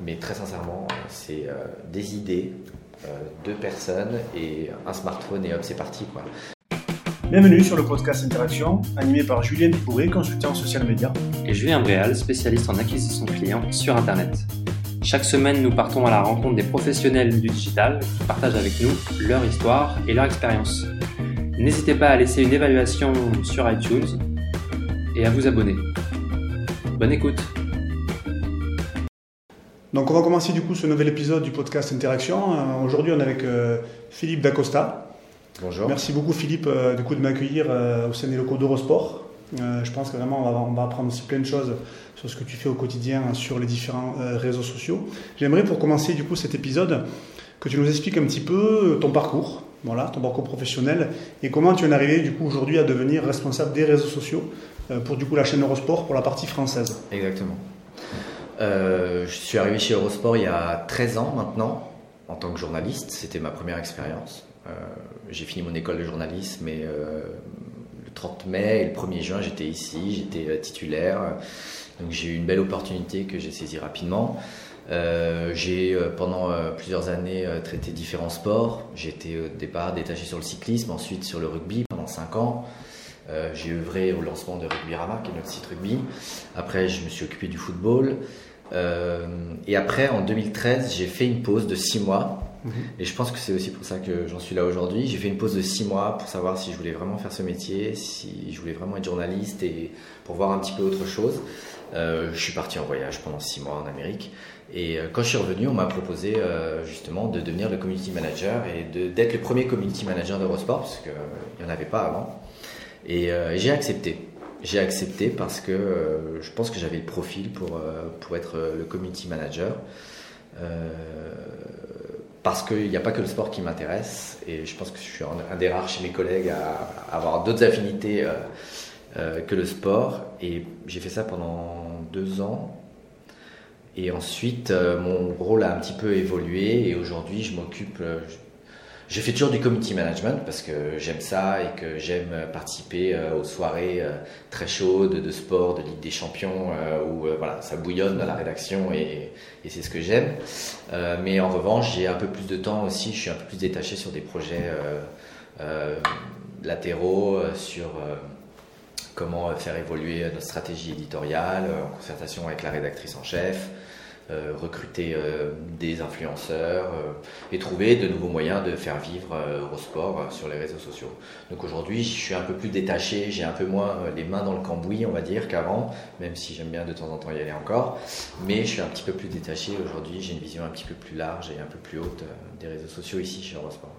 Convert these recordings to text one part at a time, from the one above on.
mais très sincèrement, c'est des idées, deux personnes et un smartphone et hop, c'est parti quoi. Bienvenue sur le podcast Interaction, animé par Julien Dupouré, consultant social media. Et Julien Bréal, spécialiste en acquisition client sur Internet. Chaque semaine, nous partons à la rencontre des professionnels du digital qui partagent avec nous leur histoire et leur expérience. N'hésitez pas à laisser une évaluation sur iTunes et à vous abonner. Bonne écoute Donc on va commencer du coup ce nouvel épisode du podcast Interaction. Euh, aujourd'hui on est avec euh, Philippe Dacosta. Bonjour. Merci beaucoup Philippe euh, du coup, de m'accueillir au sein des locaux d'Eurosport. je pense que vraiment on va, on va, apprendre aussi plein de choses sur ce que tu fais au quotidien sur les différents réseaux sociaux. J'aimerais pour commencer du coup cet épisode que tu nous expliques un petit peu ton parcours, voilà, ton parcours professionnel et comment tu en es arrivé du coup aujourd'hui à devenir responsable des réseaux sociaux pour du coup la chaîne Eurosport pour la partie française. Exactement. Euh, je suis arrivé chez Eurosport il y a 13 ans maintenant, en tant que journaliste. C'était ma première expérience. Euh, j'ai fini mon école de journalisme et euh, le 30 mai et le 1er juin, j'étais ici, j'étais titulaire. Donc j'ai eu une belle opportunité que j'ai saisie rapidement. j'ai pendant plusieurs années traité différents sports. Été au départ détaché sur le cyclisme, ensuite sur le rugby pendant 5 ans. j'ai œuvré au lancement de Rugby Rama, qui est notre site rugby. Après, je me suis occupé du football. Euh, et après, en 2013, j'ai fait une pause de six mois. Mhm. Et je pense que c'est aussi pour ça que j'en suis là aujourd'hui. J'ai fait une pause de six mois pour savoir si je voulais vraiment faire ce métier, si je voulais vraiment être journaliste et pour voir un petit peu autre chose. Euh, je suis parti en voyage pendant six mois en Amérique. Et euh, quand je suis revenu, on m'a proposé justement de devenir le community manager et d'être le premier community manager d'Eurosport, parce qu'il n'y en avait pas avant. Et j'ai accepté j'ai accepté parce que euh, je pense que j'avais le profil pour, euh, pour être euh, le community manager. parce qu'il n'y a pas que le sport qui m'intéresse et je pense que je suis un, des rares chez mes collègues à, avoir d'autres affinités que le sport. Et j'ai fait ça pendant deux ans. Et ensuite, mon rôle a un petit peu évolué et aujourd'hui, je m'occupe, je fais toujours du community management parce que j'aime ça et que j'aime participer euh, aux soirées euh, très chaudes de sport, de Ligue des Champions, euh, où voilà, ça bouillonne dans la rédaction et, c'est ce que j'aime. mais en revanche, j'ai un peu plus de temps aussi, je suis un peu plus détaché sur des projets latéraux, sur comment faire évoluer notre stratégie éditoriale en concertation avec la rédactrice en chef. Euh, recruter euh, des influenceurs euh, et trouver de nouveaux moyens de faire vivre Eurosport sur les réseaux sociaux. Donc aujourd'hui, je suis un peu plus détaché, j'ai un peu moins les mains dans le cambouis, on va dire, qu'avant, même si j'aime bien de temps en temps y aller encore. Mais je suis un petit peu plus détaché aujourd'hui, j'ai une vision un petit peu plus large et un peu plus haute des réseaux sociaux ici chez Eurosport.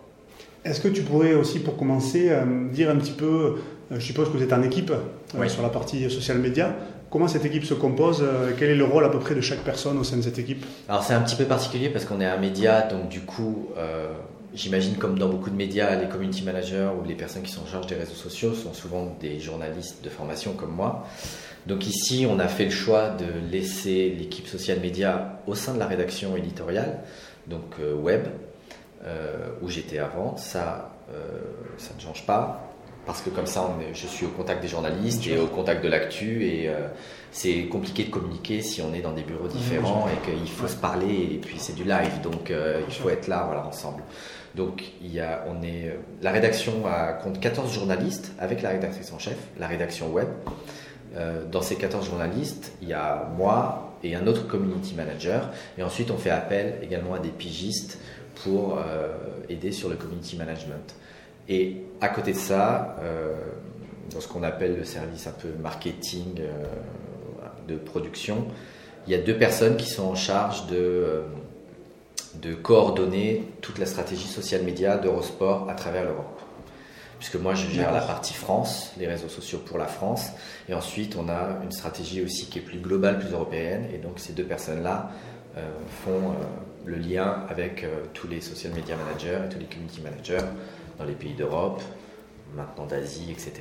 Est-ce que tu pourrais aussi, pour commencer, dire un petit peu, je suppose que vous êtes en équipe sur la partie social media, Comment cette équipe se compose euh, Quel est le rôle à peu près de chaque personne au sein de cette équipe? Alors c'est un petit peu particulier parce qu'on est un média, donc du coup, euh, j'imagine comme dans beaucoup de médias, les community managers ou les personnes qui sont en charge des réseaux sociaux sont souvent des journalistes de formation comme moi. Donc ici, on a fait le choix de laisser l'équipe social média au sein de la rédaction éditoriale, donc euh, web, où j'étais avant. Ça, ça ne change pas parce que comme ça, on je suis au contact des journalistes et au contact de l'actu et euh, c'est compliqué de communiquer si on est dans des bureaux différents et qu'il faut se parler et puis c'est du live, donc euh, il faut être là, voilà, ensemble. Donc il y a, on est, la rédaction a, compte 14 journalistes avec la rédactrice en chef, la rédaction web. Euh, dans ces 14 journalistes, il y a moi et un autre community manager et ensuite on fait appel également à des pigistes pour aider sur le community management. Et à côté de ça, euh, dans ce qu'on appelle le service un peu marketing euh, de production, il y a deux personnes qui sont en charge de, euh, de coordonner toute la stratégie social média d'Eurosport à travers l'Europe. Puisque moi, je gère la partie France, les réseaux sociaux pour la France. Et ensuite, on a une stratégie aussi qui est plus globale, plus européenne. Et donc, ces deux personnes-là font le lien avec tous les social media managers et tous les community managers dans les pays d'Europe, maintenant d'Asie, etc.,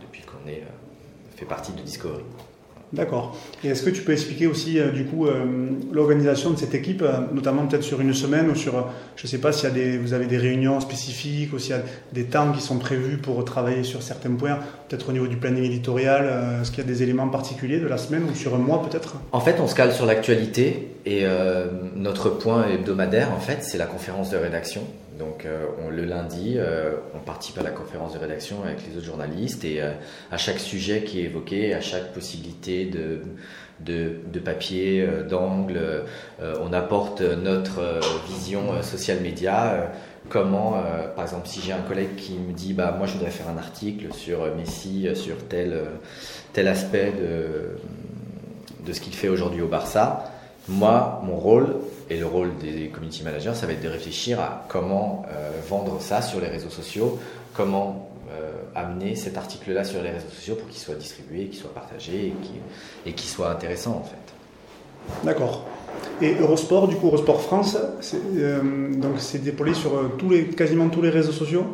depuis qu'on est euh, fait partie de Discovery. D'accord. Et est-ce que tu peux expliquer aussi euh, du coup euh, l'organisation de cette équipe, notamment peut-être sur une semaine ou sur, je ne sais pas s'il y a des, vous avez des réunions spécifiques ou s'il y a des temps qui sont prévus pour travailler sur certains points, peut-être au niveau du planning éditorial, est-ce qu'il y a des éléments particuliers de la semaine ou sur un mois peut-être? En fait, on se cale sur l'actualité Et notre point hebdomadaire, en fait, c'est la conférence de rédaction. Donc on, le lundi, on participe à la conférence de rédaction avec les autres journalistes et à chaque sujet qui est évoqué, à chaque possibilité de, papier, d'angle, on apporte notre vision social média comment, euh, par exemple, si j'ai un collègue qui me dit, bah, moi je voudrais faire un article sur Messi, sur tel, euh, tel aspect de ce qu'il fait aujourd'hui au Barça, moi, mon rôle et le rôle des community managers, ça va être de réfléchir à comment euh, vendre ça sur les réseaux sociaux, comment amener cet article-là sur les réseaux sociaux pour qu'il soit distribué, qu'il soit partagé et qu'il soit intéressant en fait. D'accord. Et Eurosport, du coup, Eurosport France, c'est euh, donc c'est déployé sur euh, tous les, quasiment tous les réseaux sociaux?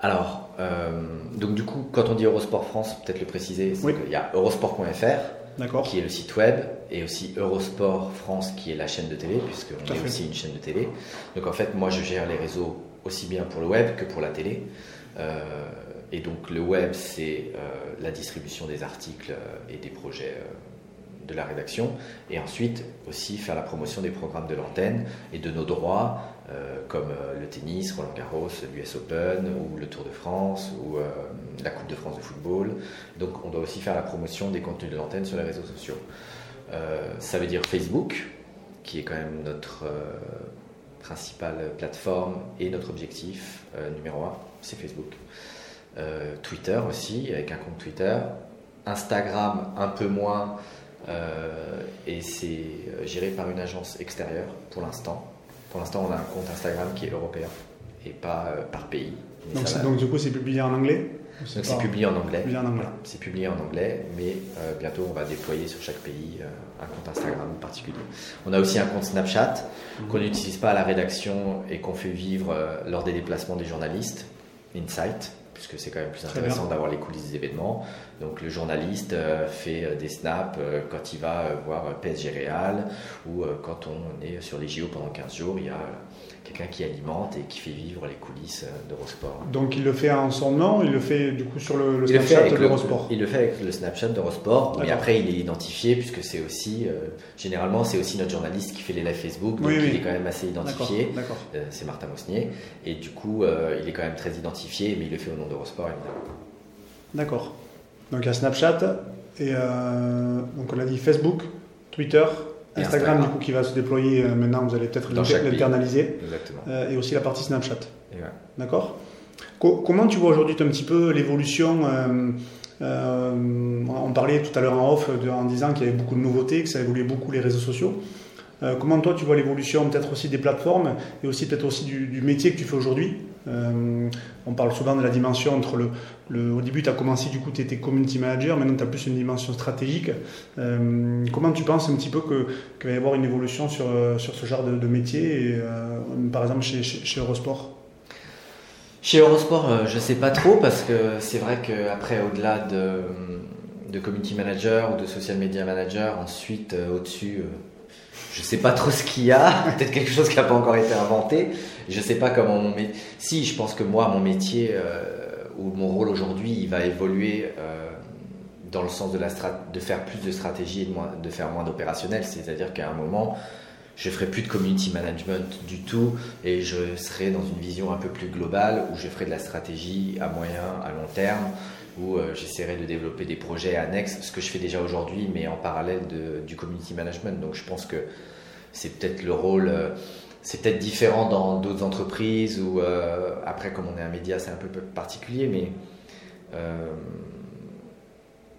Alors, euh, donc du coup, quand on dit Eurosport France, peut-être le préciser, c'est qu'il y a eurosport.fr, qui est le site web, et aussi Eurosport France, qui est la chaîne de télé, puisqu'on est aussi une chaîne de télé. Donc en fait, moi, je gère les réseaux aussi bien pour le web que pour la télé. et donc le web, c'est la distribution des articles et des projets de la rédaction, et ensuite aussi faire la promotion des programmes de l'antenne et de nos droits, euh, comme euh, le tennis, Roland Garros, l'US Open, ou le Tour de France, ou euh, la Coupe de France de football. Donc on doit aussi faire la promotion des contenus de l'antenne sur les réseaux sociaux. ça veut dire Facebook, qui est quand même notre principale plateforme et notre objectif numéro un, c'est Facebook. Twitter aussi, avec un compte Twitter. Instagram un peu moins, et c'est géré par une agence extérieure pour l'instant. Pour l'instant, on a un compte Instagram qui est européen et pas euh, par pays. Donc, du coup, c'est publié en anglais c'est publié en anglais. C'est publié en anglais, mais bientôt on va déployer sur chaque pays un compte Instagram particulier. On a aussi un compte Snapchat mhm. qu'on n'utilise pas à la rédaction et qu'on fait vivre lors des déplacements des journalistes, Insight puisque c'est quand même plus intéressant d'avoir les coulisses des événements. Donc le journaliste euh, fait euh, des snaps euh, quand il va voir PSG Real ou quand on est sur les JO pendant 15 jours, il y a quelqu'un qui alimente et qui fait vivre les coulisses d'Eurosport. Donc il le fait en son nom, il le fait du coup sur le, Snapchat d'Eurosport Il le fait avec le Snapchat d'Eurosport, mais après il est identifié puisque c'est aussi, généralement c'est aussi notre journaliste qui fait les lives Facebook, donc il est quand même assez identifié. c'est Martin Mosnier, et du coup il est quand même très identifié, mais il le fait au nom d'Eurosport évidemment. D'accord. Donc il y a Snapchat, et euh, donc on a dit Facebook, Twitter, Instagram, du coup qui va se déployer euh, maintenant, vous allez peut-être l'internaliser. Euh, et aussi la partie Snapchat. D'accord Comment tu vois aujourd'hui un petit peu l'évolution On parlait tout à l'heure en off en disant qu'il y avait beaucoup de nouveautés, que ça évoluait beaucoup les réseaux sociaux. Euh, comment toi tu vois l'évolution peut-être aussi des plateformes et aussi peut-être aussi du, métier que tu fais aujourd'hui? Euh, On parle souvent de la dimension entre le... au début tu as commencé du coup tu étais community manager, maintenant tu as plus une dimension stratégique. Euh, comment tu penses un petit peu qu'il va y avoir une évolution sur, sur ce genre de, métier, par exemple chez, chez, Eurosport? Chez Eurosport, je ne sais pas trop parce que c'est vrai qu'après, au-delà de, de community manager ou de social media manager, ensuite au-dessus, je sais pas trop ce qu'il y a, peut-être quelque chose qui n'a pas encore été inventé. Je sais pas comment mon métier. Si, je pense que moi, mon métier euh, ou mon rôle aujourd'hui, il va évoluer euh, dans le sens de, la de faire plus de stratégie et de, moins, de faire moins d'opérationnel. C'est-à-dire qu'à un moment, je ferai plus de community management du tout et je serai dans une vision un peu plus globale où je ferai de la stratégie à moyen, à long terme où euh, j'essaierai de développer des projets annexes, ce que je fais déjà aujourd'hui, mais en parallèle du community management. Donc je pense que c'est peut-être le rôle, euh, c'est peut-être différent dans d'autres entreprises, ou euh, après comme on est un média c'est un peu particulier, mais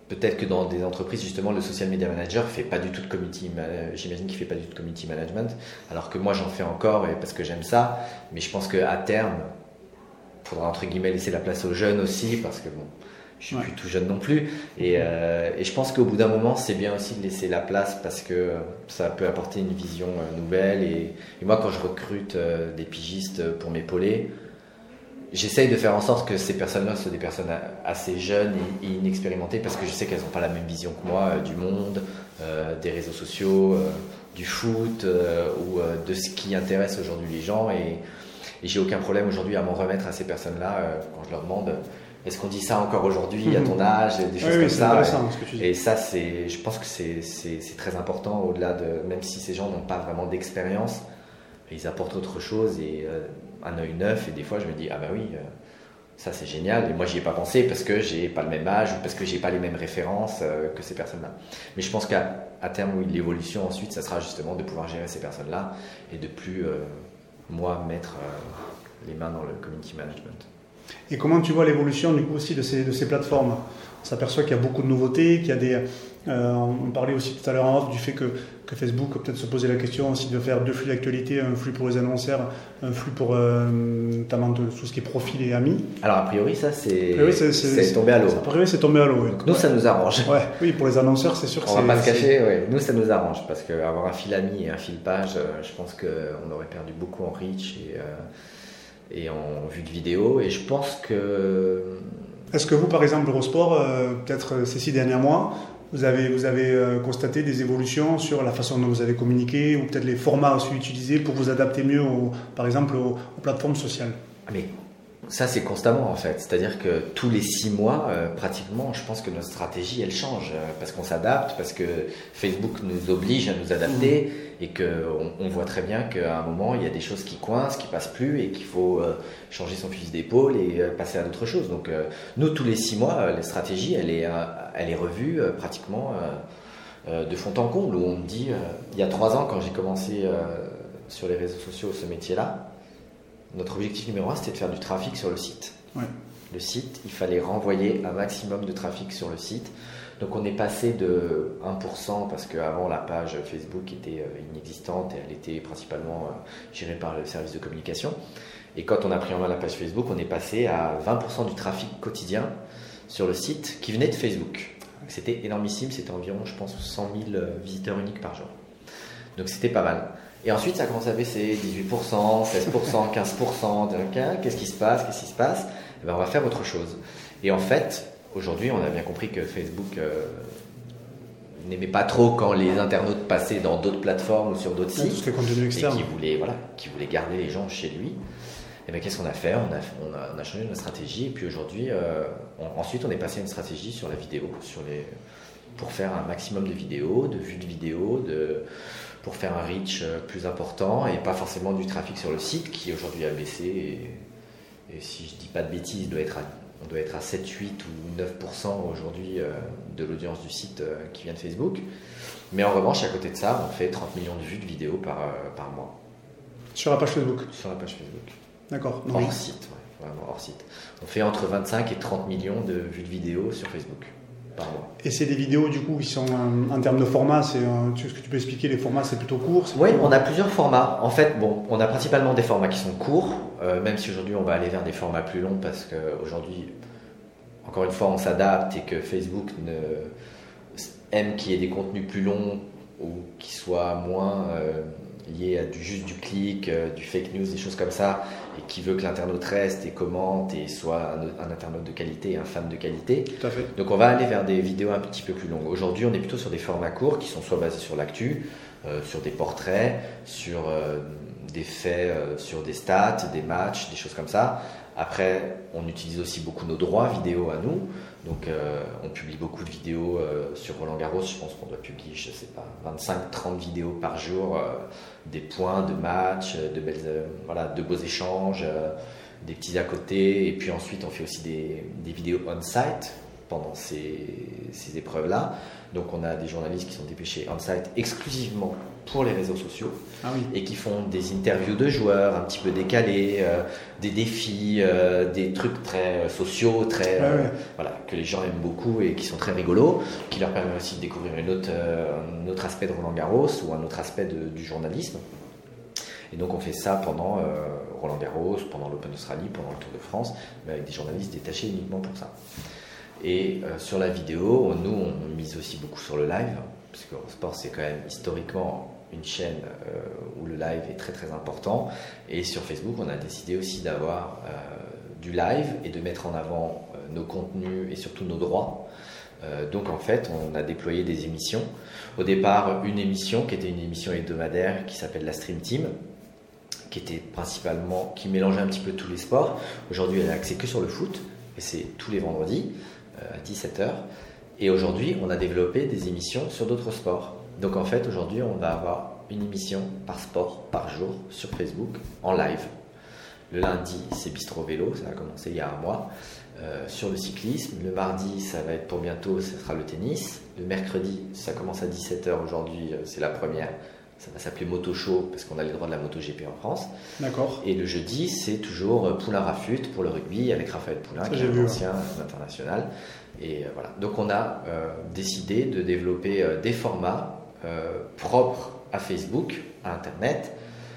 peut-être que dans des entreprises justement le social media manager fait pas du tout de community j'imagine qu'il fait pas du tout de community management alors que moi j'en fais encore parce que j'aime ça mais je pense qu'à terme il faudra entre guillemets laisser la place aux jeunes aussi parce que bon je suis plus tout jeune non plus. Euh, et, je pense qu'au bout d'un moment, c'est bien aussi de laisser la place parce que ça peut apporter une vision euh, nouvelle. Et, moi, quand je recrute euh, des pigistes pour m'épauler, j'essaye de faire en sorte que ces personnes-là soient des personnes assez jeunes et, inexpérimentées parce que je sais qu'elles n'ont pas la même vision que moi du monde, des réseaux sociaux, du foot ou de ce qui intéresse aujourd'hui les gens. Et, et j'ai aucun problème aujourd'hui à m'en remettre à ces personnes-là quand je leur demande est-ce qu'on dit ça encore aujourd'hui à ton âge, des choses Oui, comme oui, ça. intéressant ce que tu dis. Et ça, c'est, je pense que c'est, très important au-delà de, même si ces gens n'ont pas vraiment d'expérience, ils apportent autre chose et euh, un œil neuf. Et des fois, je me dis, ah bah oui, euh, ça c'est génial. Et moi, j'y ai pas pensé parce que j'ai pas le même âge ou parce que j'ai pas les mêmes références euh, que ces personnes-là. Mais je pense qu'à à terme, oui, l'évolution ensuite, ça sera justement de pouvoir gérer ces personnes-là et de plus, moi, mettre les mains dans le community management. Et comment tu vois l'évolution du coup aussi de ces, de ces plateformes? On s'aperçoit qu'il y a beaucoup de nouveautés, qu'il y a des. euh, on parlait aussi tout à l'heure en off du fait que, que Facebook peut-être se poser la question aussi de faire deux flux d'actualité, un flux pour les annonceurs, un flux pour euh, notamment de tout ce qui est profil et amis. Alors, a priori, ça, c'est, A priori, tombé à l'eau. Ça paraît c'est tombé à l'eau. oui. Nous, ça nous arrange. Ouais, oui, pour les annonceurs, c'est sûr que On va pas se cacher, ouais. nous ça nous arrange parce qu'avoir un fil ami et un fil page, euh, je pense qu'on aurait perdu beaucoup en reach et, euh, et en vue de vidéo. Et je pense que. Est-ce que vous, par exemple, Eurosport, euh, peut-être euh, ces six derniers mois, vous avez, vous avez euh, constaté des évolutions sur la façon dont vous avez communiqué ou peut-être les formats aussi utilisés pour vous adapter mieux, au- par exemple, aux, aux plateformes sociales? Ah, Mais ça, c'est constamment en fait. C'est-à-dire que tous les six mois, euh, pratiquement, je pense que notre stratégie, elle change euh, parce qu'on s'adapte, parce que Facebook nous oblige à nous adapter et qu'on on voit très bien qu'à un moment, il y a des choses qui coincent, qui passent plus et qu'il faut euh, changer son fusil d'épaule et passer à d'autres choses. Donc, nous, tous les six mois, la stratégie, elle est, elle est revue pratiquement de fond en comble. Où on me dit, il y a trois ans, quand j'ai commencé sur les réseaux sociaux ce métier-là, notre objectif numéro un, c'était de faire du trafic sur le site. Ouais. Le site, il fallait renvoyer un maximum de trafic sur le site. Donc on est passé de 1% parce qu'avant la page Facebook était euh, inexistante et elle était principalement euh, gérée par le service de communication. Et quand on a pris en main la page Facebook, on est passé à 20% du trafic quotidien sur le site qui venait de Facebook. C'était énormissime, c'était environ, je pense, 100 000 euh, visiteurs uniques par jour. Donc c'était pas mal. Et ensuite, ça a commencé à baisser 18%, 16%, 15%. Donc, hein, qu'est-ce qui se passe? Qu'est-ce qui se passe? Eh ben, On va faire autre chose. Et en fait, aujourd'hui, on a bien compris que Facebook euh, n'aimait pas trop quand les internautes passaient dans d'autres plateformes ou sur d'autres Tout ce sites qui est contenu et externe. qui voulait, voilà, qui voulait garder les gens chez lui. Et bien, qu'est-ce qu'on a fait? On a, on, a, on a changé notre stratégie. Et puis aujourd'hui, euh, on- ensuite, on est passé à une stratégie sur la vidéo, sur les, pour faire un maximum de vidéos, de vues de vidéos, de, pour faire un reach euh, plus important et pas forcément du trafic sur le site qui aujourd'hui a baissé. Et, et si je dis pas de bêtises, doit être à- on doit être à 7, 8 ou 9% aujourd'hui euh, de l'audience du site euh, qui vient de Facebook. Mais en revanche, à côté de ça, on fait 30 millions de vues de vidéos par, par mois Sur la page Facebook. sur la page Facebook. D'accord. Hors site, ouais, vraiment hors site. On fait entre 25 et 30 millions de vues de vidéos sur Facebook par mois. Et c'est des vidéos du coup qui sont en termes de format, c'est est-ce que tu peux expliquer les formats, c'est plutôt court Oui, on a plusieurs formats. En fait, bon, on a principalement des formats qui sont courts, euh, même si aujourd'hui on va aller vers des formats plus longs parce qu'aujourd'hui, encore une fois, on s'adapte et que Facebook ne aime qu'il y ait des contenus plus longs ou qui soient moins euh, liés à du, juste du clic, euh, du fake news, des choses comme ça, et qui veut que l'internaute reste et commente et soit un, un internaute de qualité, un fan de qualité. Tout à fait. Donc on va aller vers des vidéos un petit peu plus longues. Aujourd'hui, on est plutôt sur des formats courts qui sont soit basés sur l'actu, euh, sur des portraits, sur euh, des faits, sur des stats, des matchs, des choses comme ça. Après, on utilise aussi beaucoup nos droits vidéo à nous. Donc euh, on publie beaucoup de vidéos euh, sur Roland Garros. Je pense qu'on doit publier, je sais pas, 25-30 vidéos par jour, euh, des points de match, de beaux échanges, des petits à côté. Et puis ensuite, on fait aussi des, vidéos on-site pendant ces, ces épreuves-là. Donc on a des journalistes qui sont dépêchés on-site exclusivement pour les réseaux sociaux Ah oui. et qui font des interviews de joueurs un petit peu décalés, euh, des défis, euh, des trucs très euh, sociaux, très Ouais, euh, ouais. voilà que les gens aiment beaucoup et qui sont très rigolos, qui leur permet aussi de découvrir une autre, un autre aspect de Roland Garros ou un autre aspect de- du journalisme. Et donc on fait ça pendant Roland Garros, pendant l'Open Australie, pendant le Tour de France, mais avec des journalistes détachés uniquement pour ça. Et euh, sur la vidéo, nous on mise aussi beaucoup sur le live, parce que Sport c'est quand même historiquement une chaîne euh, où le live est très très important. Et sur Facebook, on a décidé aussi d'avoir euh, du live et de mettre en avant nos contenus et surtout nos droits. Donc en fait, on a déployé des émissions. Au départ, une émission qui était une émission hebdomadaire qui s'appelle la Stream Team, qui était principalement, qui mélangeait un petit peu tous les sports. Aujourd'hui, elle est axée que sur le foot, et c'est tous les vendredis à 17h. Et aujourd'hui, on a développé des émissions sur d'autres sports. Donc en fait, aujourd'hui, on va avoir une émission par sport par jour sur Facebook en live. Le lundi, c'est Bistro Vélo, ça a commencé il y a un mois. Euh, sur le cyclisme. Le mardi, ça va être pour bientôt, ce sera le tennis. Le mercredi, ça commence à 17h aujourd'hui, euh, c'est la première. Ça va s'appeler Moto Show parce qu'on a les droits de la Moto GP en France. D'accord. Et le jeudi, c'est toujours euh, Poulain Rafut pour le rugby avec Raphaël Poulain, qui est un ancien international. Et voilà. Donc on a décidé de développer des formats propres à Facebook, à Internet,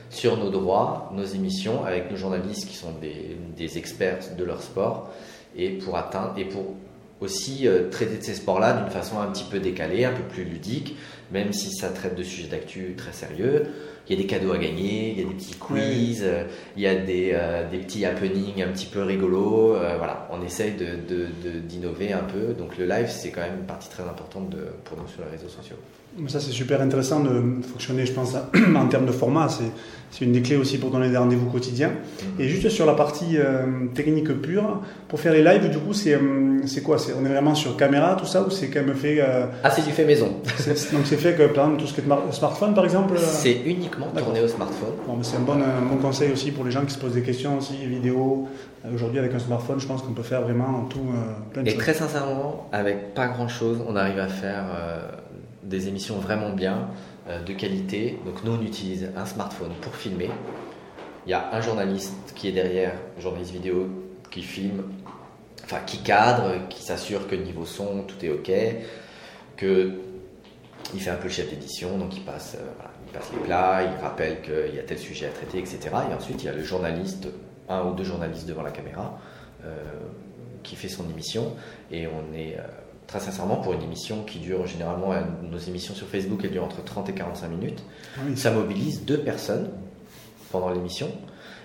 sur nos droits, nos émissions, avec nos journalistes qui sont des, des experts de leur sport et pour atteindre et pour aussi euh, traiter de ces sports-là d'une façon un petit peu décalée, un peu plus ludique, même si ça traite de sujets d'actu très sérieux. Il y a des cadeaux à gagner, il y a des petits quiz, euh, il y a des, euh, des, petits happenings un petit peu rigolos. voilà, on essaye d'innover de, de, un peu. Donc le live, c'est quand même une partie très importante pour nous sur les réseaux sociaux. Ça, c'est super intéressant de fonctionner, je pense, en termes de format. C'est une des clés aussi pour donner des rendez-vous quotidiens. Et juste sur la partie euh, technique pure, pour faire les lives, du coup, c'est euh, quoi? On est vraiment sur caméra, tout ça, ou c'est quand même fait. Euh, ah, c'est du fait maison. Donc c'est fait que, par exemple, tout ce qui est smartphone, par exemple C'est uniquement tourné au smartphone. Bon, c'est un bon, un bon conseil aussi pour les gens qui se posent des questions aussi, vidéo. Aujourd'hui, avec un smartphone, je pense qu'on peut faire vraiment tout plein de Et très sincèrement, avec pas grand-chose, on arrive à faire des émissions vraiment bien, euh, de qualité. Donc nous, on utilise un smartphone pour filmer. Il y a un journaliste qui est derrière, journaliste vidéo, qui filme, enfin qui cadre, qui s'assure que niveau son, tout est OK, que il fait un peu le chef d'édition, donc il passe, euh, il passe les plats, il rappelle qu'il y a tel sujet à traiter, etc. Et ensuite, il y a le journaliste, un ou deux journalistes devant la caméra, euh, qui fait son émission. Et on est très sincèrement, pour une émission qui dure généralement, nos émissions sur Facebook, elles durent entre 30 et 45 minutes, ah ça mobilise deux personnes pendant l'émission.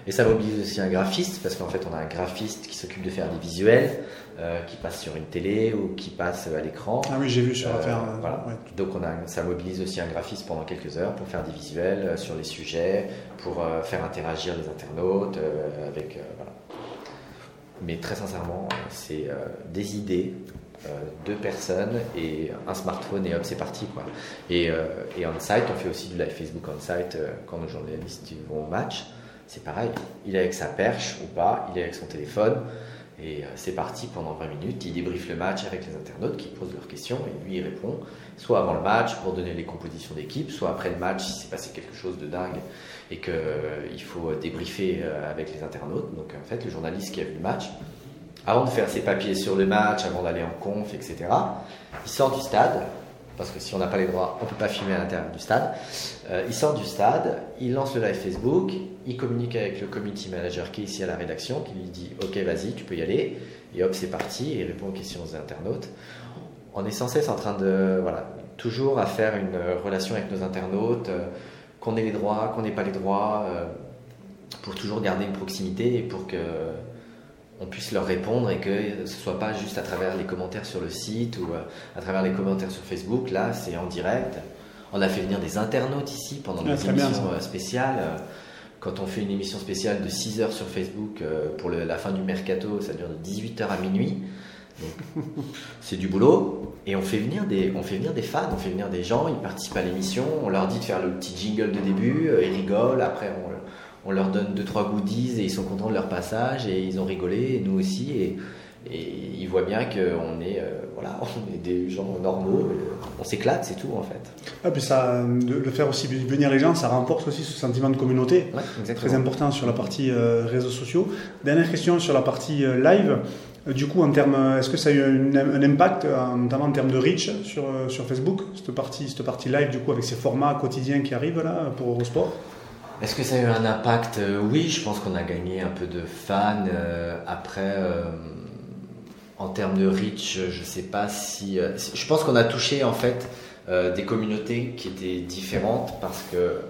Et ça mobilise aussi un graphiste, parce qu'en fait, on a un graphiste qui s'occupe de faire des visuels, euh, qui passe sur une télé ou qui passe à l'écran. Ah oui, j'ai vu sur euh, Voilà. Donc, on a, ça mobilise aussi un graphiste pendant quelques heures pour faire des visuels euh, sur les sujets, pour faire interagir les internautes avec. voilà. Mais très sincèrement, c'est des idées euh, deux personnes et un smartphone et hop c'est parti quoi. Et, euh, et on-site, on fait aussi du live Facebook on-site euh, quand nos journalistes vont au match. C'est pareil, il est avec sa perche ou pas, il est avec son téléphone et c'est parti pendant 20 minutes. Il débriefe le match avec les internautes qui posent leurs questions et lui il répond, soit avant le match pour donner les compositions d'équipe, soit après le match si s'est passé quelque chose de dingue et qu'il faut débriefer avec les internautes. Donc en fait, le journaliste qui a vu le match, avant de faire ses papiers sur le match, avant d'aller en conf, etc. Il sort du stade, parce que si on n'a pas les droits, on ne peut pas filmer à l'intérieur du stade. Euh, il sort du stade, il lance le live Facebook, il communique avec le community manager qui est ici à la rédaction, qui lui dit Ok, vas-y, tu peux y aller. Et hop, c'est parti, il répond aux questions des internautes. On est sans cesse en train de, voilà, toujours à faire une relation avec nos internautes, euh, qu'on ait les droits, qu'on n'ait pas les droits, euh, pour toujours garder une proximité et pour que on puisse leur répondre et que ce soit pas juste à travers les commentaires sur le site ou euh, à travers les commentaires sur Facebook. Là, c'est en direct. On a fait venir des internautes ici pendant ah, émissions euh, spéciales. Quand on fait une émission spéciale de 6 heures sur Facebook euh, pour la fin du mercato, ça dure de 18h à minuit. c'est du boulot. Et on fait, venir des, on fait venir des fans, on fait venir des gens, ils participent à l'émission, on leur dit de faire le petit jingle de début, ils rigolent, après on on leur donne deux trois goodies et ils sont contents de leur passage et ils ont rigolé et nous aussi et, ils voient bien qu'on est euh, voilà on est des gens normaux on s'éclate c'est tout en fait. Ah, puis ça de, le faire aussi venir les gens ça renforce aussi ce sentiment de communauté très important sur la partie euh, réseaux sociaux. Dernière question sur la partie euh, live. Du coup, en termes, est-ce que ça a eu un, impact, notamment en termes de reach sur, sur Facebook, cette partie, cette partie live, du coup, avec ces formats quotidiens qui arrivent là pour Eurosport est-ce que ça a eu un impact? Euh, Oui, je pense qu'on a gagné un peu de fans. Euh, après, euh, en termes de reach, je ne sais pas si. je pense qu'on a touché en fait des communautés qui étaient différentes parce que,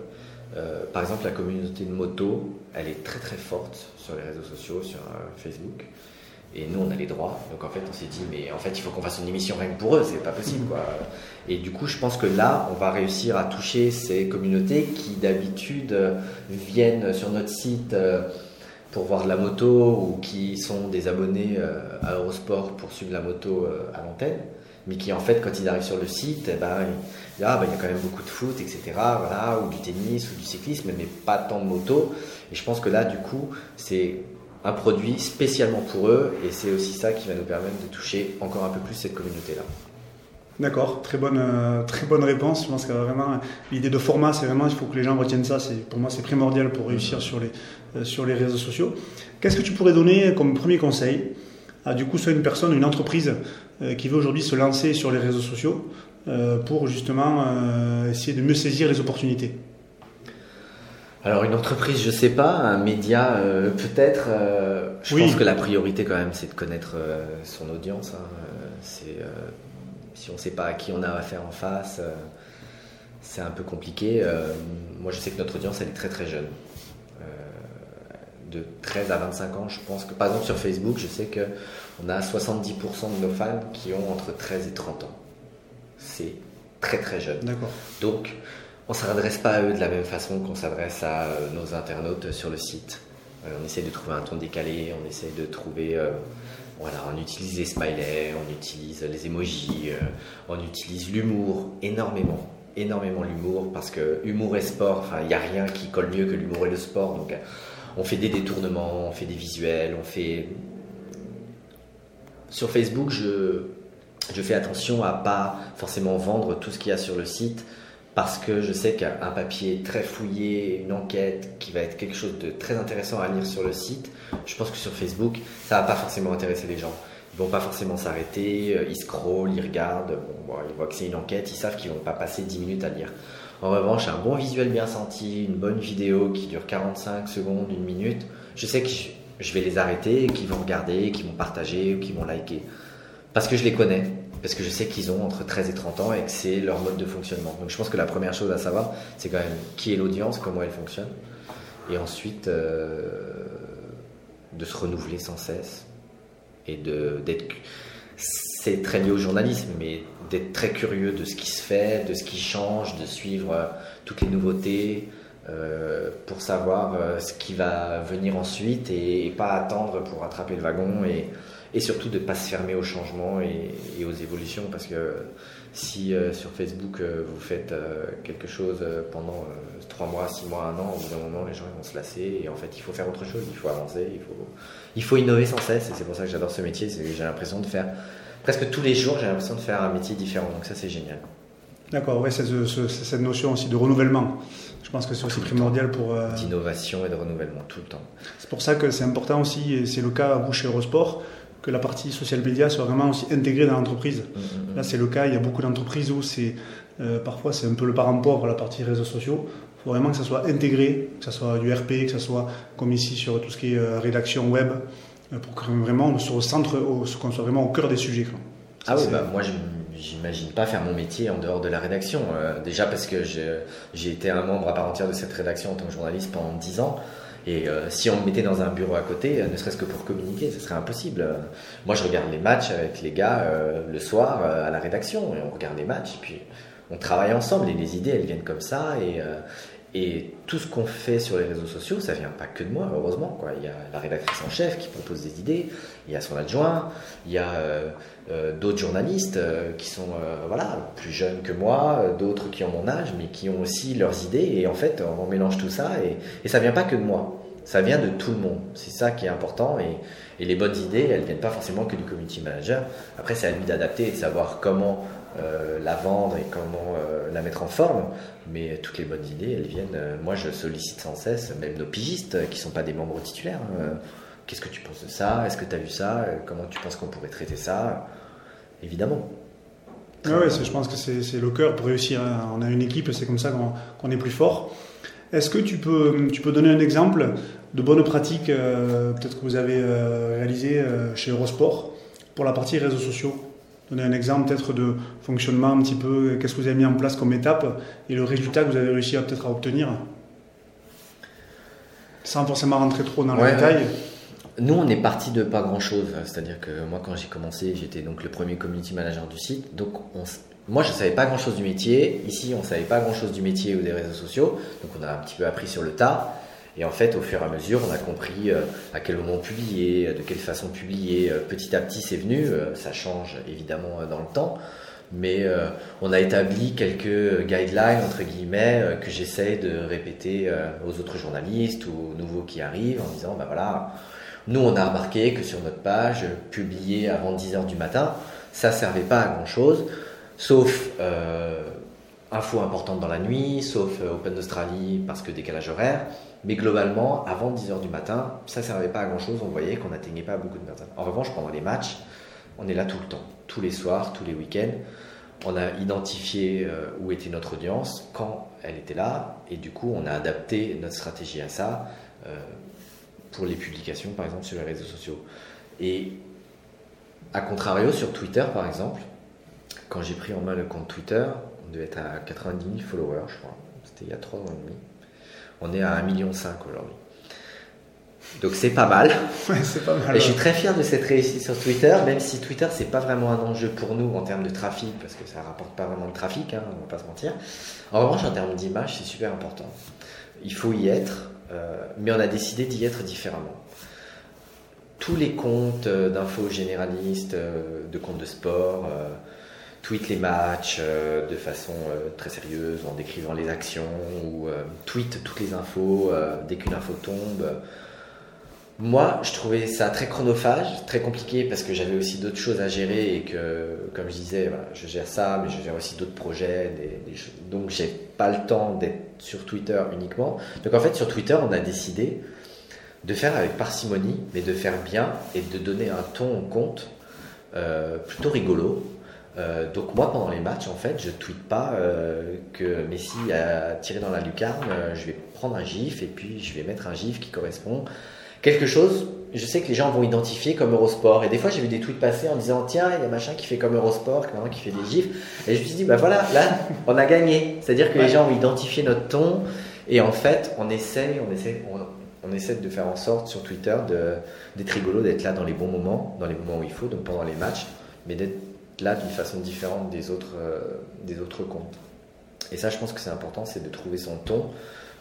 par exemple, la communauté de moto, elle est très très forte sur les réseaux sociaux, sur Facebook. Et nous, on a les droits. Donc en fait, on s'est dit, mais en fait, il faut qu'on fasse une émission rien que pour eux, c'est pas possible. Quoi. Et du coup, je pense que là, on va réussir à toucher ces communautés qui d'habitude viennent sur notre site euh, pour voir de la moto ou qui sont des abonnés à Eurosport pour suivre la moto à l'antenne, mais qui en fait quand ils arrivent sur le site, eh ben, ah, bah, il y a quand même beaucoup de foot, etc. Voilà, ou du tennis ou du cyclisme, mais pas tant de moto. Et je pense que là, du coup, c'est un produit spécialement pour eux et c'est aussi ça qui va nous permettre de toucher encore un peu plus cette communauté-là. D'accord, très bonne, euh, très bonne réponse. Je pense que vraiment l'idée de format, c'est vraiment il faut que les gens retiennent ça. Pour moi c'est primordial pour réussir sur les euh, sur les réseaux sociaux. Qu'est-ce que tu pourrais donner comme premier conseil à du coup soit une personne, une entreprise euh, qui veut aujourd'hui se lancer sur les réseaux sociaux pour justement essayer de mieux saisir les opportunités? Alors une entreprise, je sais pas, un média peut-être. je pense que la priorité quand même, c'est de connaître son audience. Hein. C'est si on ne sait pas à qui on a affaire en face, euh, c'est un peu compliqué. Euh, moi, je sais que notre audience, elle est très très jeune. Euh, de 13 à 25 ans, je pense que, par exemple, sur Facebook, je sais qu'on a 70% de nos fans qui ont entre 13 et 30 ans. C'est très très jeune. D'accord. Donc, on ne s'adresse pas à eux de la même façon qu'on s'adresse à nos internautes sur le site. on essaie de trouver un ton décalé, on essaie de trouver voilà, on utilise les smileys, on utilise les emojis, euh, on utilise l'humour énormément, énormément l'humour parce que humour et sport, il n'y a rien qui colle mieux que l'humour et le sport. Donc on fait des détournements, on fait des visuels, on fait. Sur Facebook, je, je fais attention à pas forcément vendre tout ce qu'il y a sur le site parce que je sais qu'un papier très fouillé, une enquête qui va être quelque chose de très intéressant à lire sur le site, je pense que sur Facebook, ça va pas forcément intéresser les gens. Ils vont pas forcément s'arrêter, euh, ils scrollent, ils regardent, ils voient que c'est une enquête, ils savent qu'ils vont pas passer 10 minutes à lire. En revanche, un bon visuel bien senti, une bonne vidéo qui dure 45 secondes, une minute, je sais que je vais les arrêter, qu'ils vont regarder, qu'ils vont partager ou qu'ils vont liker. Parce que je les connais parce que je sais qu'ils ont entre 13 et 30 ans et que c'est leur mode de fonctionnement. Donc je pense que la première chose à savoir, c'est quand même qui est l'audience, comment elle fonctionne, et ensuite euh, de se renouveler sans cesse et d'être c'est très lié au journalisme, mais d'être très curieux de ce qui se fait, de ce qui change, de suivre euh, toutes les nouveautés euh, pour savoir ce qui va venir ensuite et, pas attendre pour rattraper le wagon et, et surtout de ne pas se fermer aux changements et, aux évolutions parce que si euh, sur Facebook euh, vous faites euh, quelque chose pendant 3 mois, 6 mois, 1 an, au bout d'un moment les gens vont se lasser et en fait il faut faire autre chose, il faut avancer, il faut, il faut innover sans cesse et c'est pour ça que j'adore ce métier, j'ai l'impression de faire presque tous les jours j'ai l'impression de faire un métier différent donc ça c'est génial. D'accord, ouais, c'est cette notion aussi de renouvellement. Je pense que c'est aussi primordial pour. D'innovation et de renouvellement tout le temps. C'est pour ça que c'est important aussi, et c'est le cas à vous chez Eurosport, que la partie social media soit vraiment aussi intégrée dans l'entreprise. Mmh, mmh, mmh. Là, c'est le cas. Il y a beaucoup d'entreprises où c'est euh, parfois c'est un peu le parent pauvre la partie réseaux sociaux. Il faut vraiment que ça soit intégré, que ça soit du RP, que ça soit comme ici sur tout ce qui est euh, rédaction web, euh, pour que vraiment on soit au centre, qu'on soit vraiment au cœur des sujets. Ah oui, bah, moi j'imagine pas faire mon métier en dehors de la rédaction. déjà parce que j'ai été un membre à part entière de cette rédaction en tant que journaliste pendant 10 ans. Et euh, si on me mettait dans un bureau à côté, euh, ne serait-ce que pour communiquer, ce serait impossible. moi, je regarde les matchs avec les gars euh, le soir à la rédaction, et on regarde les matchs, et puis on travaille ensemble, et les idées, elles viennent comme ça, et tout ce qu'on fait sur les réseaux sociaux, ça vient pas que de moi, heureusement. Quoi. Il y a la rédactrice en chef qui propose des idées, il y a son adjoint, il y a d'autres journalistes qui sont voilà, plus jeunes que moi, d'autres qui ont mon âge, mais qui ont aussi leurs idées. Et en fait, on mélange tout ça et, et ça vient pas que de moi ça vient de tout le monde. C'est ça qui est important. Et, les bonnes idées, elles viennent pas forcément que du community manager. Après, c'est à lui d'adapter et de savoir comment euh, la vendre et comment euh, la mettre en forme. Mais toutes les bonnes idées, elles viennent. Euh, moi, je sollicite sans cesse, même nos pigistes qui sont pas des membres titulaires. Hein. Qu'est-ce que tu penses de ça? Est-ce que tu as vu ça? Comment tu penses qu'on pourrait traiter ça? Évidemment. Ah oui, je pense que c'est le cœur pour réussir. Hein. On a une équipe, c'est comme ça qu'on est plus fort. Est-ce que tu peux, tu peux donner un exemple de bonnes pratiques, euh, peut-être que vous avez réalisé chez Eurosport pour la partie réseaux sociaux? Donner un exemple peut-être de fonctionnement un petit peu, qu'est-ce que vous avez mis en place comme étape et le résultat que vous avez réussi à peut-être à obtenir Sans forcément rentrer trop dans le détail. Nous, on est parti de pas grand-chose. C'est-à-dire que moi, quand j'ai commencé, j'étais donc le premier community manager du site. Donc, on, moi, je ne savais pas grand-chose du métier. Ici, on ne savait pas grand-chose du métier ou des réseaux sociaux. Donc, on a un petit peu appris sur le tas. Et en fait, au fur et à mesure, on a compris à quel moment publier, de quelle façon publier. Petit à petit, c'est venu. Ça change évidemment dans le temps mais euh, on a établi quelques guidelines entre guillemets euh, que j'essaie de répéter euh, aux autres journalistes ou aux nouveaux qui arrivent en disant ben voilà nous on a remarqué que sur notre page publier avant 10h du matin ça servait pas à grand chose sauf infos importantes dans la nuit sauf Open Australie parce que décalage horaire mais globalement avant 10h du matin ça servait pas à grand chose on voyait qu'on n'atteignait pas beaucoup de personnes en revanche pendant les matchs on est là tout le temps, tous les soirs, tous les week-ends. On a identifié euh, où était notre audience, quand elle était là, et du coup, on a adapté notre stratégie à ça euh, pour les publications, par exemple, sur les réseaux sociaux. Et à contrario, sur Twitter, par exemple, quand j'ai pris en main le compte Twitter, on devait être à 90 000 followers, je crois. C'était il y a 3 ans et demi. On est à 1,5 million aujourd'hui. Donc c'est pas mal. c'est pas mal. Et je suis très fier de cette réussite sur Twitter, même si Twitter c'est pas vraiment un enjeu pour nous en termes de trafic, parce que ça rapporte pas vraiment de trafic, hein, on va pas se mentir. En revanche, en termes d'image, c'est super important. Il faut y être, euh, mais on a décidé d'y être différemment. Tous les comptes euh, d'infos généralistes, euh, de comptes de sport, tweetent les matchs de façon très sérieuse en décrivant les actions ou tweetent toutes les infos dès qu'une info tombe moi, je trouvais ça très chronophage, très compliqué parce que j'avais aussi d'autres choses à gérer et que, comme je disais, je gère ça, mais je gère aussi d'autres projets, des, des donc j'ai pas le temps d'être sur Twitter uniquement. Donc en fait, sur Twitter, on a décidé de faire avec parcimonie, mais de faire bien et de donner un ton au compte euh, plutôt rigolo. Euh, donc moi, pendant les matchs, en fait, je tweete pas euh, que Messi a tiré dans la lucarne. je vais prendre un gif et puis je vais mettre un gif qui correspond quelque chose, je sais que les gens vont identifier comme Eurosport. Et des fois, j'ai vu des tweets passer en disant Tiens, il y a machin qui fait comme Eurosport, qui fait des gifs. Et je me suis dit Bah voilà, là, on a gagné. C'est-à-dire que les gens ont identifié notre ton. Et en fait, on essaie, on essaie, on, essaie de faire en sorte sur Twitter d'être rigolo, d'être là dans les bons moments, dans les moments où il faut, donc pendant les matchs, mais d'être là d'une façon différente des autres, euh, des autres comptes. Et ça, je pense que c'est important, c'est de trouver son ton,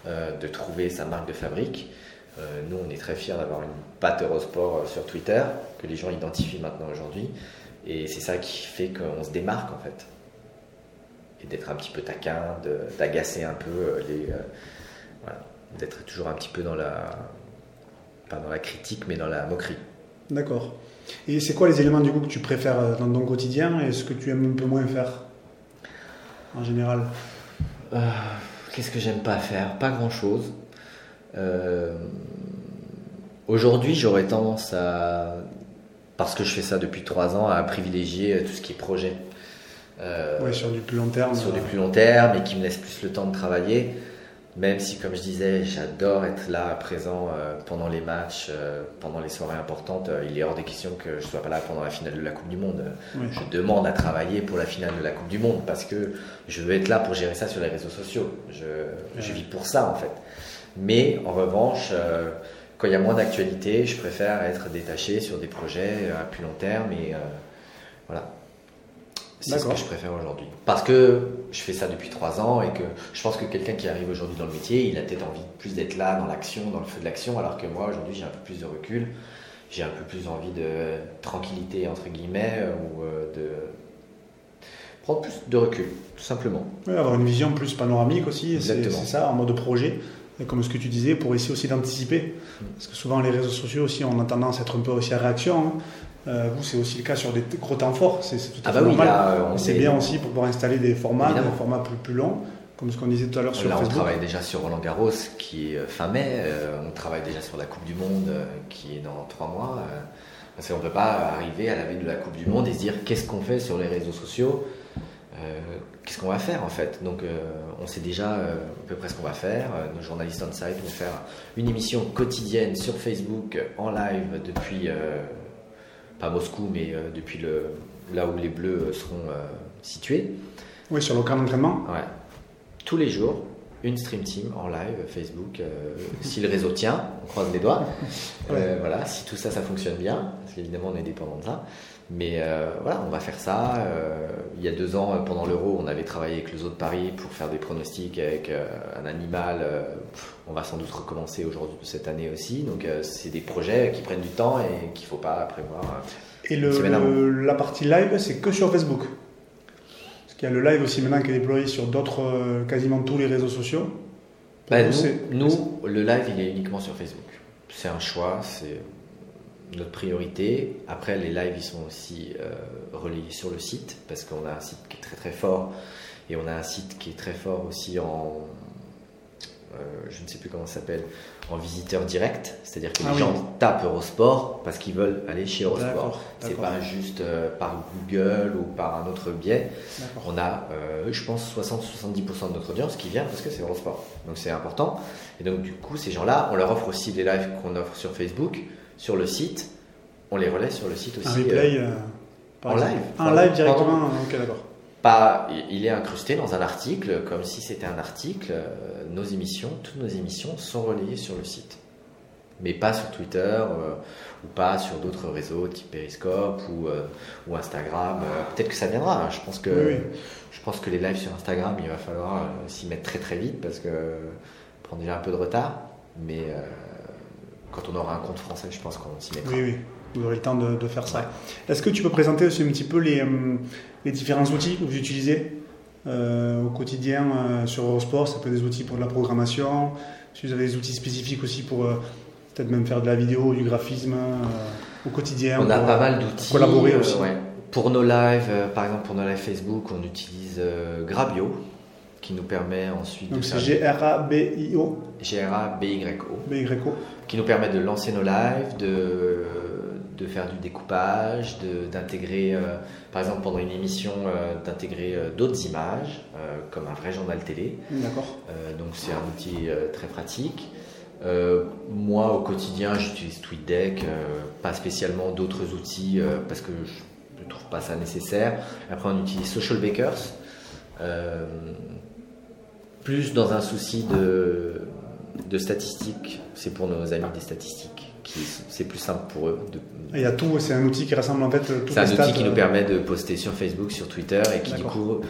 euh, de trouver sa marque de fabrique. Euh, nous, on est très fiers d'avoir une patte Eurosport sur Twitter, que les gens identifient maintenant aujourd'hui. Et c'est ça qui fait qu'on se démarque en fait. Et d'être un petit peu taquin, d'agacer un peu les. d'être toujours un petit peu dans la. pas dans la critique, mais dans la moquerie. D'accord. Et c'est quoi les éléments du coup que tu préfères dans ton quotidien et ce que tu aimes un peu moins faire en général? Qu'est-ce que j'aime pas faire? Pas grand chose. Euh, aujourd'hui, j'aurais tendance à, parce que je fais ça depuis trois ans, à privilégier tout ce qui est projet. Euh, sur du plus long terme. Sur du plus long terme et qui me laisse plus le temps de travailler. Même si, comme je disais, j'adore être là, présent euh, pendant les matchs, pendant les soirées importantes, il est hors des questions que je ne sois pas là pendant la finale de la Coupe du Monde. Je demande à travailler pour la finale de la Coupe du Monde parce que je veux être là pour gérer ça sur les réseaux sociaux. Je, je vis pour ça, en fait. Mais en revanche, euh, quand il y a moins d'actualité, je préfère être détaché sur des projets euh, à plus long terme et euh, voilà. C'est ce que je préfère aujourd'hui. Parce que je fais ça depuis trois ans et que je pense que quelqu'un qui arrive aujourd'hui dans le métier, il a peut-être envie plus d'être là, dans l'action, dans le feu de l'action, alors que moi aujourd'hui j'ai un peu plus de recul, j'ai un peu plus envie de tranquillité entre guillemets ou de prendre plus de recul, tout simplement. Oui, avoir une vision plus panoramique aussi, c'est ça, en mode projet comme ce que tu disais, pour essayer aussi d'anticiper. Parce que souvent, les réseaux sociaux aussi, on a tendance à être un peu aussi à réaction. Hein. Euh, vous, c'est aussi le cas sur des gros temps forts, c'est tout à ah fait bah normal. Euh, c'est bien aussi pour pouvoir installer des formats, des formats plus, plus longs, comme ce qu'on disait tout à l'heure sur Là, Facebook. on travaille déjà sur Roland Garros, qui est euh, fin mai. on travaille déjà sur la Coupe du Monde, qui est dans trois mois. parce qu'on ne peut pas arriver à la veille de la Coupe du Monde et se dire qu'est-ce qu'on fait sur les réseaux sociaux qu'est-ce qu'on va faire en fait Donc euh, on sait déjà euh, à peu près ce qu'on va faire. Euh, nos journalistes on site vont faire une émission quotidienne sur Facebook en live depuis, pas Moscou, mais depuis le, là où les Bleus seront situés. Oui, sur le camp d'entraînement Ouais. Tous les jours, une stream team en live Facebook. si le réseau tient, on croise les doigts. voilà, si tout ça, ça fonctionne bien, parce qu'évidemment on est dépendant de ça. Mais euh, voilà, on va faire ça. Euh, il y a deux ans, pendant l'Euro, on avait travaillé avec le Zoo de Paris pour faire des pronostics avec euh, un animal. On va sans doute recommencer aujourd'hui cette année aussi. Donc c'est des projets qui prennent du temps et qu'il faut pas prévoir. Et le, la partie live, c'est que sur Facebook. Parce qu'il y a le live aussi maintenant qui est déployé sur d'autres, quasiment tous les réseaux sociaux. Bah, nous, nous, le live, il est uniquement sur Facebook. C'est un choix, c'est notre priorité. Après, les lives, ils sont aussi euh, relayés sur le site parce qu'on a un site qui est très très fort et on a un site qui est très fort aussi en, euh, je ne sais plus comment ça s'appelle, en visiteur direct. C'est-à-dire que Ah les oui. gens tapent Eurosport parce qu'ils veulent aller chez Eurosport. C'est pas juste euh, par Google ou par un autre biais. On a, euh, je pense, 60-70% de notre audience qui vient parce que c'est Eurosport. Donc c'est important. Et donc du coup, ces gens-là, on leur offre aussi les lives qu'on offre sur Facebook, sur le site. On les relaie sur le site aussi. Un replay euh, par en exemple. live. Un Pardon. live directement, ok, d'accord. Pas, il est incrusté dans un article, comme si c'était un article. Euh, Nos émissions, toutes nos émissions sont relayées sur le site. Mais pas sur Twitter euh, ou pas sur d'autres réseaux type Periscope ou, euh, ou Instagram. Euh, Peut-être que ça viendra. hein. Je pense que, Oui, oui. je pense que les lives sur Instagram, il va falloir euh, s'y mettre très très vite parce que on prend déjà un peu de retard. Mais euh, quand on aura un compte français, je pense qu'on s'y mettra. Oui, oui. Vous aurez le temps de, de faire ça. Ouais. Est-ce que tu peux présenter aussi un petit peu les, les différents outils que vous utilisez euh, au quotidien euh, sur Eurosport Ça peut être des outils pour de la programmation, si vous avez des outils spécifiques aussi pour euh, peut-être même faire de la vidéo, du graphisme euh, au quotidien. On a pour, pas euh, mal d'outils. collaborer euh, aussi. ouais. Pour nos lives, euh, par exemple pour nos lives Facebook, on utilise euh, Grabio, qui nous permet ensuite Donc de c'est G-R-A-B-I-O, G-R-A-B-Y-O, B-Y-O. qui nous permet de lancer nos lives, de, de faire du découpage, de- d'intégrer, euh, par exemple pendant une émission, euh, d'intégrer euh, d'autres images, comme un vrai journal télé. D'accord. Donc c'est un outil très pratique. Moi au quotidien j'utilise TweetDeck, pas spécialement d'autres outils parce que je ne trouve pas ça nécessaire. Après on utilise Social Bakers, euh, plus dans un souci de, de statistiques, c'est pour nos amis des statistiques, qui c'est plus simple pour eux. de- Il y a tout, c'est un outil qui rassemble en fait toutes c'est un outil stats. qui nous euh, permet de poster sur Facebook, sur Twitter et qui du coup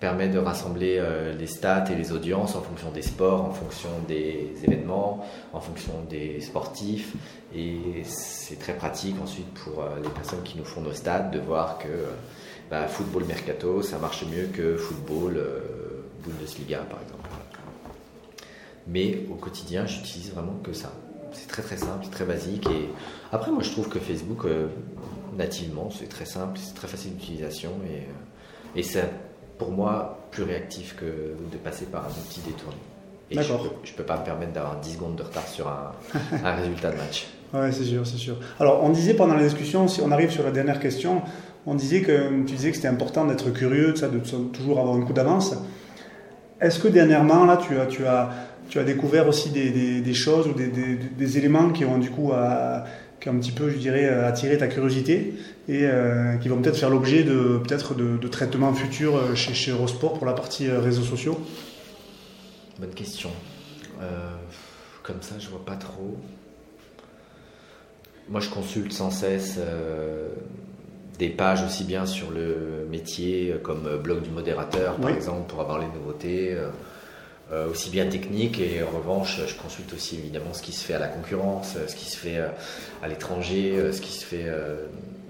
permet de rassembler euh, les stats et les audiences en fonction des sports, en fonction des événements, en fonction des sportifs. Et c'est très pratique ensuite pour euh, les personnes qui nous font nos stats de voir que bah, football mercato, ça marche mieux que football Bundesliga par exemple. Mais au quotidien, j'utilise vraiment que ça. C'est très très simple, c'est très basique. Et après, moi je trouve que Facebook, euh, nativement, c'est très simple, c'est très facile d'utilisation et, euh, et c'est pour moi plus réactif que de passer par un outil détourné. Et je D'accord. peux, pas me permettre d'avoir 10 secondes de retard sur un, un résultat de match. Ouais, c'est sûr, c'est sûr. Alors, on disait pendant la discussion, si on arrive sur la dernière question, on disait que tu disais que c'était important d'être curieux, de, ça, de toujours avoir un coup d'avance. Est-ce que dernièrement, là, tu as, découvert aussi des, choses ou des, éléments qui ont du coup qui ont un petit peu, je dirais, attiré ta curiosité et euh, qui vont peut-être faire l'objet de de traitements futurs euh, chez, chez Eurosport pour la partie euh, réseaux sociaux? Bonne question. Comme ça, je vois pas trop. Moi, je consulte sans cesse des pages aussi bien sur le métier euh, comme euh, blog du modérateur, par Oui. exemple, pour avoir les nouveautés, euh, aussi bien techniques. Et en revanche, je consulte aussi évidemment ce qui se fait à la concurrence, ce qui se fait à l'étranger, ce qui se fait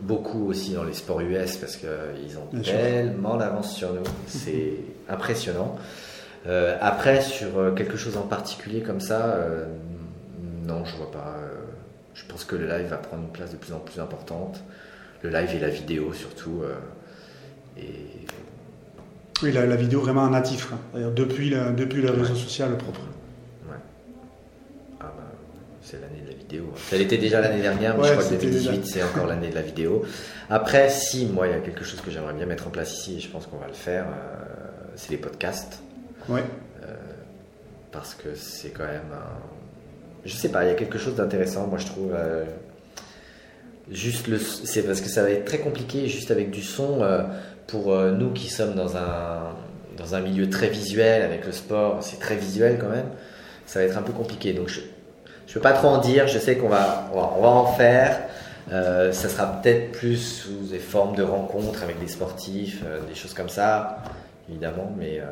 beaucoup aussi dans les sports US parce qu'ils ont Bien tellement d'avance sur nous. C'est impressionnant. Euh, après, sur quelque chose en particulier comme ça, euh, non, je vois pas. je pense que le live va prendre une place de plus en plus importante. Le live et la vidéo surtout. euh, et Oui, la, la vidéo vraiment en natif, hein. Depuis, le, depuis le réseau Ouais. social propre. ah bah, c'est l'année de la vidéo. Elle était déjà l'année dernière, mais Ouais, je crois que c'était 2018 déjà. c'est encore l'année de la vidéo. Après, si moi il y a quelque chose que j'aimerais bien mettre en place ici, et je pense qu'on va le faire, euh, c'est les podcasts. Ouais. parce que c'est quand même un... Je sais pas, il y a quelque chose d'intéressant, moi je trouve. euh, Juste le, c'est parce que ça va être très compliqué juste avec du son euh, pour euh, nous qui sommes dans un milieu très visuel avec le sport, c'est très visuel quand même. Ça va être un peu compliqué, donc je je peux pas trop en dire. Je sais qu'on va en faire. Euh, ça sera peut-être plus sous des formes de rencontres avec des sportifs, des choses comme ça, évidemment, mais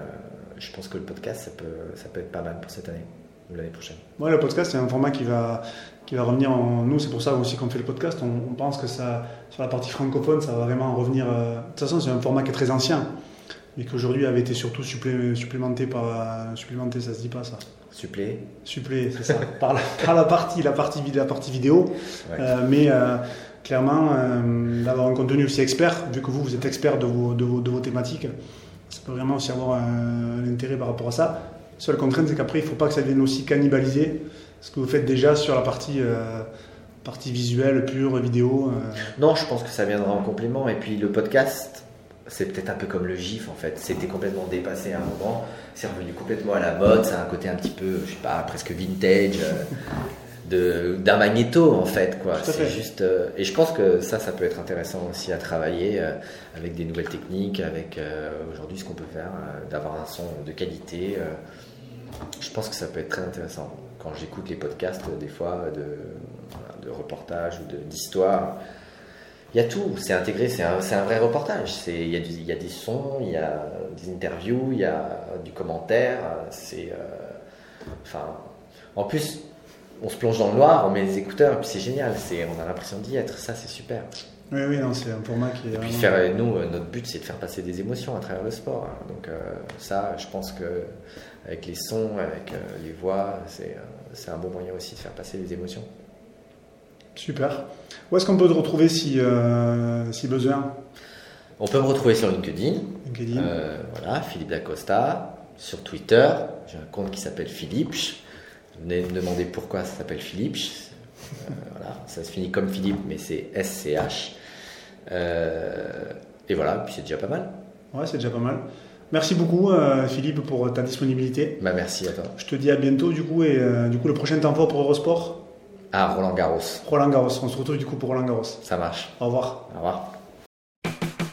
je pense que le podcast, ça peut, ça peut être pas mal pour cette année ou l'année prochaine. Ouais, le podcast, c'est un format qui va, qui va revenir en nous. C'est pour ça aussi qu'on fait le podcast. On, on pense que ça, sur la partie francophone, ça va vraiment revenir. euh, De toute façon, c'est un format qui est très ancien, mais qui aujourd'hui avait été surtout supplé- supplémenté par. euh, Supplémenté, ça se dit pas ça. Supplé Supplé, c'est ça. par, la, par la partie, la partie, vid- la partie vidéo. Ouais. Euh, mais euh, clairement, d'avoir un contenu aussi expert, vu que vous, vous êtes expert de vos, de vos, de vos thématiques, ça peut vraiment aussi avoir un, un intérêt par rapport à ça. Seule contrainte, c'est qu'après, il ne faut pas que ça vienne aussi cannibaliser ce que vous faites déjà sur la partie, euh, partie visuelle, pure, vidéo. euh. Non, je pense que ça viendra en complément. Et puis le podcast, c'est peut-être un peu comme le GIF en fait. C'était complètement dépassé à un moment. C'est revenu complètement à la mode. Ça a un côté un petit peu, je sais pas, presque vintage. euh, d'un magnéto en fait quoi c'est juste euh, et je pense que ça ça peut être intéressant aussi à travailler euh, avec des nouvelles techniques avec euh, aujourd'hui ce qu'on peut faire d'avoir un son de qualité je pense que ça peut être très intéressant quand j'écoute les podcasts euh, des fois de, voilà, de reportages ou d'histoires il y a tout, c'est intégré, c'est un, vrai reportage. Il y, a des sons, il y a des interviews, il y a du commentaire. Euh, en plus, on se plonge dans le noir, on met les écouteurs, et puis c'est génial. On a l'impression d'y être. Ça, c'est super. Oui, oui, non, c'est un format qui est. Et puis vraiment- faire, nous, euh, notre but, c'est de faire passer des émotions à travers le sport. hein. Donc euh, ça, je pense que avec les sons, avec euh, les voix, c'est, euh, c'est un bon moyen aussi de faire passer des émotions. Super. Où est-ce qu'on peut te retrouver si, si besoin? On peut me retrouver sur LinkedIn. LinkedIn voilà, Philippe Dacosta. Sur Twitter, j'ai un compte qui s'appelle Philippe. Venez me demander pourquoi ça s'appelle Philippe. Euh, voilà, ça se finit comme Philippe, mais c'est SCH. Euh, et voilà, puis c'est déjà pas mal. Ouais, c'est déjà pas mal. Merci beaucoup, euh, Philippe, pour ta disponibilité. Bah, merci à toi. Je te dis à bientôt, du coup, et euh, du coup, le prochain temps fort pour Eurosport, Ah, Roland Garros, Roland Garros. On se retrouve du coup pour Roland Garros. ça marche. Au revoir. Au revoir.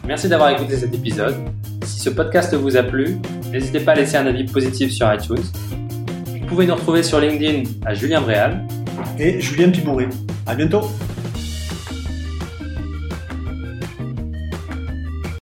Merci d'avoir écouté cet épisode. Si ce podcast vous a plu, n'hésitez pas à laisser un avis positif sur iTunes. Vous pouvez nous retrouver sur LinkedIn à Julien Bréal. Et Julien Pibouret. À bientôt.